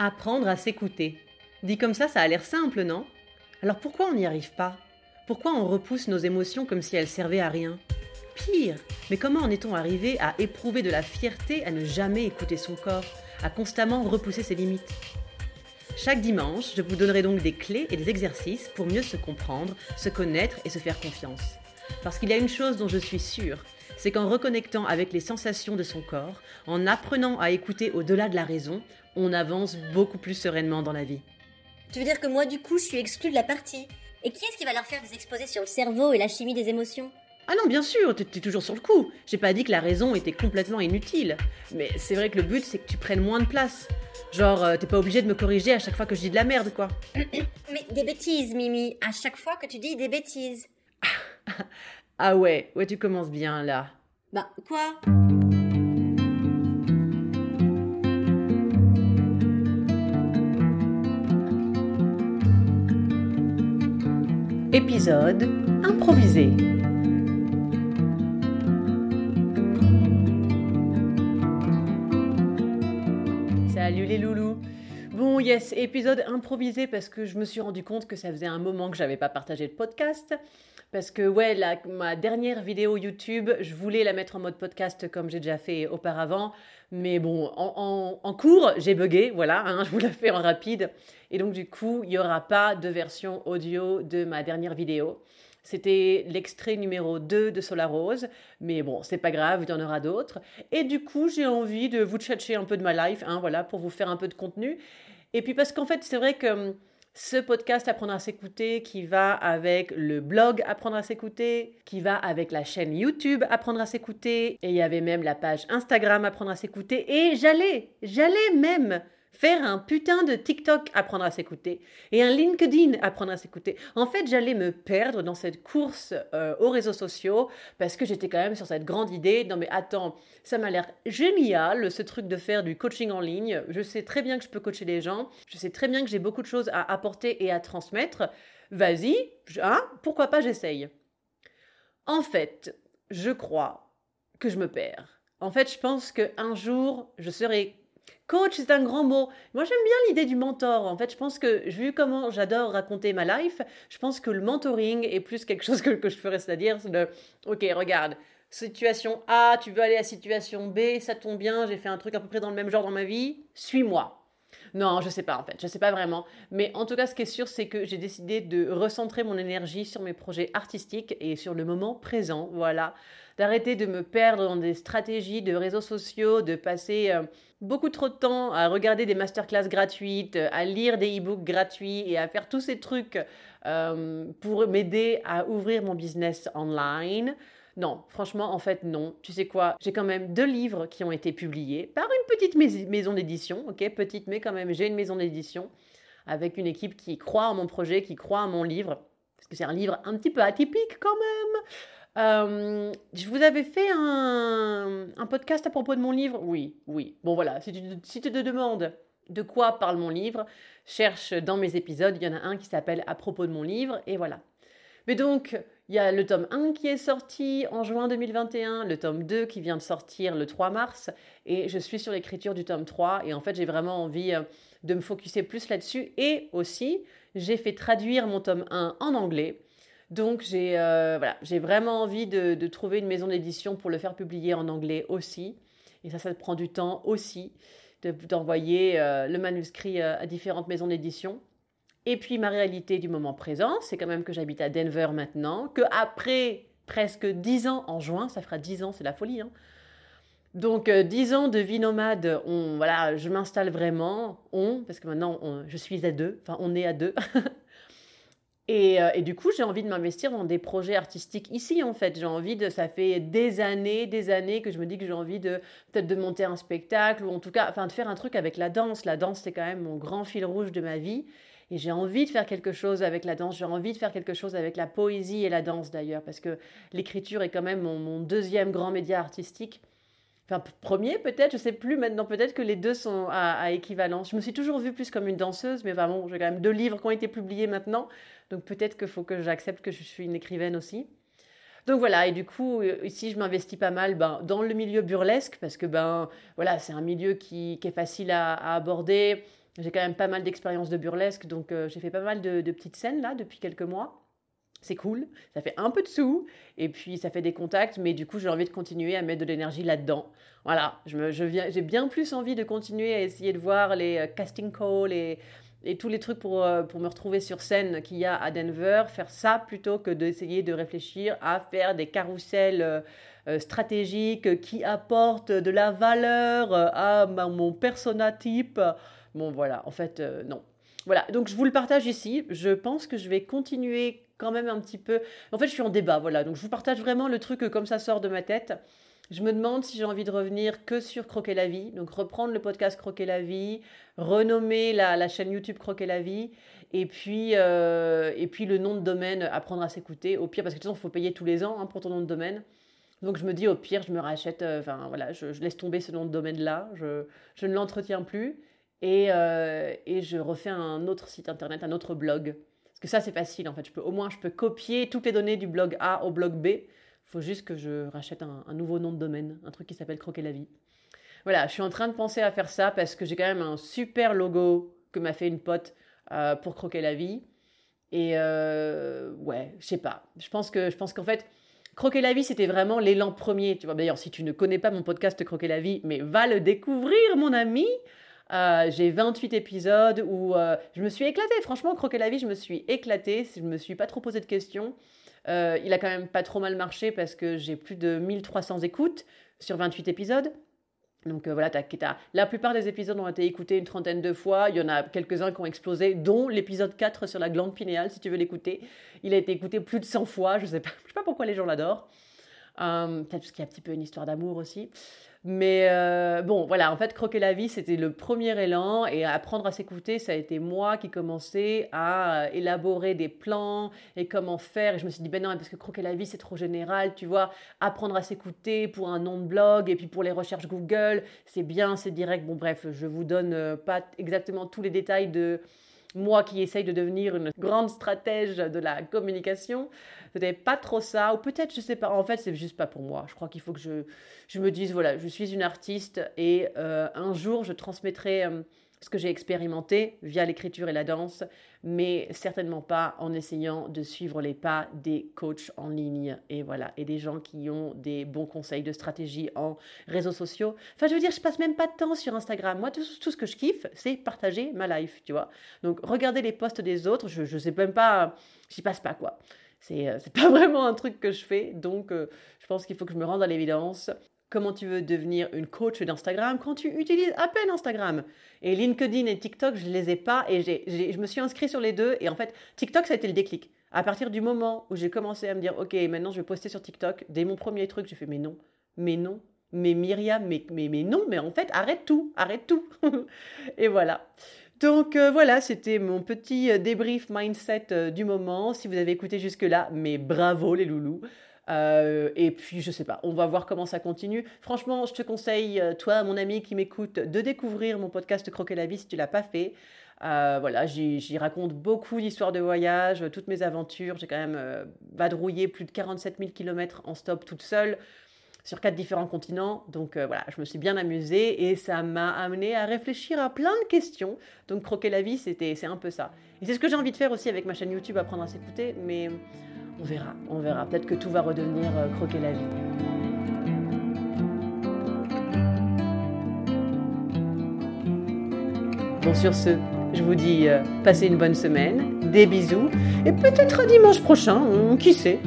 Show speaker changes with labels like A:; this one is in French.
A: Apprendre à s'écouter. Dit comme ça, ça a l'air simple, non? Alors pourquoi on n'y arrive pas? Pourquoi on repousse nos émotions comme si elles servaient à rien? Pire, mais comment en est-on arrivé à éprouver de la fierté à ne jamais écouter son corps, à constamment repousser ses limites? Chaque dimanche, je vous donnerai donc des clés et des exercices pour mieux se comprendre, se connaître et se faire confiance. Parce qu'il y a une chose dont je suis sûre, c'est qu'en reconnectant avec les sensations de son corps, en apprenant à écouter au-delà de la raison, on avance beaucoup plus sereinement dans la vie.
B: Tu veux dire que moi, du coup, je suis exclue de la partie Et qui est-ce qui va leur faire des exposés sur le cerveau et la chimie des émotions?
A: Ah non, bien sûr, t'es toujours sur le coup. J'ai pas dit que la raison était complètement inutile. Mais c'est vrai que le but, c'est que tu prennes moins de place. Genre, euh, t'es pas obligé de me corriger à chaque fois que je dis de la merde, quoi.
B: Mais des bêtises, Mimi, à chaque fois que tu dis des bêtises.
A: Ah ouais, ouais, tu commences bien là.
B: Bah, quoi?
A: Épisode improvisé. Salut les loulous. Bon, yes, épisode improvisé parce que je me suis rendu compte que ça faisait un moment que j'avais pas partagé de podcast. Parce que, ouais, ma dernière vidéo YouTube, je voulais la mettre en mode podcast comme j'ai déjà fait auparavant. Mais bon, en, cours, j'ai bugué, voilà, hein, je vous la fais en rapide. Et donc, du coup, il n'y aura pas de version audio de ma dernière vidéo. C'était l'extrait numéro 2 de Solar Rose, mais bon, c'est pas grave, il y en aura d'autres. Et du coup, j'ai envie de vous chercher un peu de ma life, hein, voilà, pour vous faire un peu de contenu. Et puis parce qu'en fait, c'est vrai que ce podcast Apprendre à s'écouter qui va avec le blog Apprendre à s'écouter, qui va avec la chaîne YouTube Apprendre à s'écouter, et il y avait même la page Instagram Apprendre à s'écouter, et j'allais, j'allais même faire un putain de TikTok apprendre à s'écouter et un LinkedIn apprendre à s'écouter. En fait, j'allais me perdre dans cette course euh, aux réseaux sociaux parce que j'étais quand même sur cette grande idée. Non mais attends, ça m'a l'air génial ce truc de faire du coaching en ligne. Je sais très bien que je peux coacher les gens. Je sais très bien que j'ai beaucoup de choses à apporter et à transmettre. Vas-y, hein, pourquoi pas j'essaye. En fait, je crois que je me perds. En fait, je pense qu'un jour, je serai Coach, c'est un grand mot. Moi, j'aime bien l'idée du mentor. En fait, je pense que, vu comment j'adore raconter ma life, je pense que le mentoring est plus quelque chose que, que je ferais, c'est-à-dire, de, ok, regarde, situation A, tu veux aller à situation B, ça tombe bien, j'ai fait un truc à peu près dans le même genre dans ma vie, suis-moi. Non, je sais pas en fait, je sais pas vraiment. Mais en tout cas, ce qui est sûr, c'est que j'ai décidé de recentrer mon énergie sur mes projets artistiques et sur le moment présent. Voilà, d'arrêter de me perdre dans des stratégies de réseaux sociaux, de passer euh, beaucoup trop de temps à regarder des masterclass gratuites, à lire des e-books gratuits et à faire tous ces trucs euh, pour m'aider à ouvrir mon business online. Non, franchement, en fait, non. Tu sais quoi J'ai quand même deux livres qui ont été publiés par une petite maison d'édition, ok Petite, mais quand même, j'ai une maison d'édition avec une équipe qui croit en mon projet, qui croit en mon livre, parce que c'est un livre un petit peu atypique quand même. Euh, je vous avais fait un, podcast à propos de mon livre? Oui, oui. Bon voilà, si tu, si tu te demandes de quoi parle mon livre, cherche dans mes épisodes, il y en a un qui s'appelle À propos de mon livre, et voilà. Mais donc, il y a le tome 1 qui est sorti en juin 2021, le tome 2 qui vient de sortir le 3 mars, et je suis sur l'écriture du tome 3, et en fait j'ai vraiment envie euh, de me focuser plus là-dessus, et aussi j'ai fait traduire mon tome 1 en anglais, donc j'ai euh, voilà, vraiment envie de, trouver une maison d'édition pour le faire publier en anglais aussi, et ça ça prend du temps aussi d'envoyer euh, le manuscrit à différentes maisons d'édition. Et puis ma réalité du moment présent, c'est quand même que j'habite à Denver maintenant, que après presque dix ans en juin, ça fera dix ans, c'est la folie. Hein. Donc euh, dix ans de vie nomade, on, voilà, je m'installe vraiment, on, parce que maintenant je suis à deux, enfin on est à deux. et, euh, et, du coup, j'ai envie de m'investir dans des projets artistiques ici, en fait. J'ai envie de, ça fait des années, des années que je me dis que j'ai envie de peut-être de monter un spectacle ou en tout cas, enfin de faire un truc avec la danse. La danse, c'est quand même mon grand fil rouge de ma vie. Et j'ai envie de faire quelque chose avec la danse, j'ai envie de faire quelque chose avec la poésie et la danse d'ailleurs, parce que l'écriture est quand même mon, deuxième grand média artistique. Enfin, premier peut-être, je sais plus maintenant, peut-être que les deux sont à, équivalence. Je me suis toujours vue plus comme une danseuse, mais vraiment, j'ai quand même deux livres qui ont été publiés maintenant, donc peut-être qu'il faut que j'accepte que je suis une écrivaine aussi. Donc voilà, et du coup, euh, ici, je m'investis pas mal ben, dans le milieu burlesque, parce que ben, voilà, c'est un milieu qui, est facile à aborder, j'ai quand même pas mal d'expérience de burlesque, donc euh, j'ai fait pas mal de, petites scènes là depuis quelques mois. C'est cool, ça fait un peu de sous, et puis ça fait des contacts, mais du coup j'ai envie de continuer à mettre de l'énergie là-dedans. Voilà, j'ai bien plus envie de continuer à essayer de voir les euh, casting calls et, tous les trucs pour, euh, pour me retrouver sur scène qu'il y a à Denver, faire ça plutôt que d'essayer de réfléchir à faire des carousels stratégiques qui apportent de la valeur à mon persona type. Bon, voilà, en fait, euh, non. Voilà, donc je vous le partage ici. Je pense que je vais continuer quand même un petit peu. En fait, je suis en débat, voilà. Donc je vous partage vraiment le truc comme ça sort de ma tête. Je me demande si j'ai envie de revenir que sur Croquer la vie, donc reprendre le podcast Croquer la vie, renommer la, chaîne YouTube Croquer la vie, et puis, euh, et puis le nom de domaine apprendre à s'écouter. Au pire, parce que de toute façon, il faut payer tous les ans hein, pour ton nom de domaine. Donc je me dis au pire, je me rachète, euh, enfin voilà, je, laisse tomber ce nom de domaine-là, je, je ne l'entretiens plus. Euh, et, je refais un autre site internet, un autre blog. Parce que ça, c'est facile en fait. Je peux, au moins, je peux copier toutes les données du blog A au blog B. Il faut juste que je rachète un, nouveau nom de domaine, un truc qui s'appelle Croquer la vie. Voilà, je suis en train de penser à faire ça parce que j'ai quand même un super logo que m'a fait une pote euh, pour Croquer la vie. Et euh, ouais, je sais pas. Je pense que je pense qu'en fait, Croquer la vie, c'était vraiment l'élan premier. Tu vois, d'ailleurs, si tu ne connais pas mon podcast Croquer la vie, mais va le découvrir, mon ami. Euh, j'ai 28 épisodes où euh, je me suis éclatée. Franchement, Croquer la vie, je me suis éclatée. Je me suis pas trop posé de questions. Euh, il a quand même pas trop mal marché parce que j'ai plus de 1300 écoutes sur 28 épisodes. Donc voilà, la plupart des épisodes ont été écoutés une trentaine de fois. Il y en a quelques-uns qui ont explosé, dont l'épisode 4 sur la glande pinéale, si tu veux l'écouter. Il a été écouté plus de 100 fois. Je ne sais, sais pas pourquoi les gens l'adorent. Peut-être parce qu'il y a un petit peu une histoire d'amour aussi. Mais euh, bon, voilà, en fait, Croquer la vie, c'était le premier élan et apprendre à s'écouter, ça a été moi qui commençais à euh, élaborer des plans et comment faire. Et je me suis dit, ben non, parce que Croquer la vie, c'est trop général, tu vois. Apprendre à s'écouter pour un nom de blog et puis pour les recherches Google, c'est bien, c'est direct. Bon, bref, je vous donne euh, pas exactement tous les détails de moi qui essaye de devenir une grande stratège de la communication, ce pas trop ça, ou peut-être, je sais pas, en fait, c'est juste pas pour moi. Je crois qu'il faut que je, je me dise, voilà, je suis une artiste et euh, un jour, je transmettrai euh, ce que j'ai expérimenté via l'écriture et la danse, mais certainement pas en essayant de suivre les pas des coachs en ligne et voilà, et des gens qui ont des bons conseils de stratégie en réseaux sociaux. Enfin, je veux dire, je passe même pas de temps sur Instagram. Moi, tout, ce que je kiffe, c'est partager ma life, tu vois. Donc, regarder les posts des autres, je, je sais même pas, j'y passe pas quoi. C'est, euh, pas vraiment un truc que je fais, donc euh, je pense qu'il faut que je me rende à l'évidence. Comment tu veux devenir une coach d'Instagram quand tu utilises à peine Instagram? Et LinkedIn et TikTok, je ne les ai pas et je me suis inscrit sur les deux. Et en fait, TikTok, ça a été le déclic. À partir du moment où j'ai commencé à me dire, OK, maintenant je vais poster sur TikTok, dès mon premier truc, j'ai fait, mais non, mais non, mais Myriam, mais non, mais en fait, arrête tout, arrête tout. et voilà. Donc euh, voilà, c'était mon petit euh, débrief mindset euh, du moment. Si vous avez écouté jusque-là, mais bravo les loulous. Et puis, je sais pas, on va voir comment ça continue. Franchement, je te conseille, toi, mon ami qui m'écoute, de découvrir mon podcast Croquer la vie si tu l'as pas fait. voilà, j'y raconte beaucoup d'histoires de voyage, toutes mes aventures. J'ai quand même vadrouillé plus de 47 000 km en stop toute seule sur quatre différents continents. Donc euh, voilà, je me suis bien amusée et ça m'a amené à réfléchir à plein de questions. Donc croquer la vie, c'était c'est un peu ça. Et c'est ce que j'ai envie de faire aussi avec ma chaîne YouTube, apprendre à s'écouter. Mais on verra, on verra. Peut-être que tout va redevenir euh, croquer la vie. Bon, sur ce, je vous dis euh, passez une bonne semaine, des bisous, et peut-être dimanche prochain, qui sait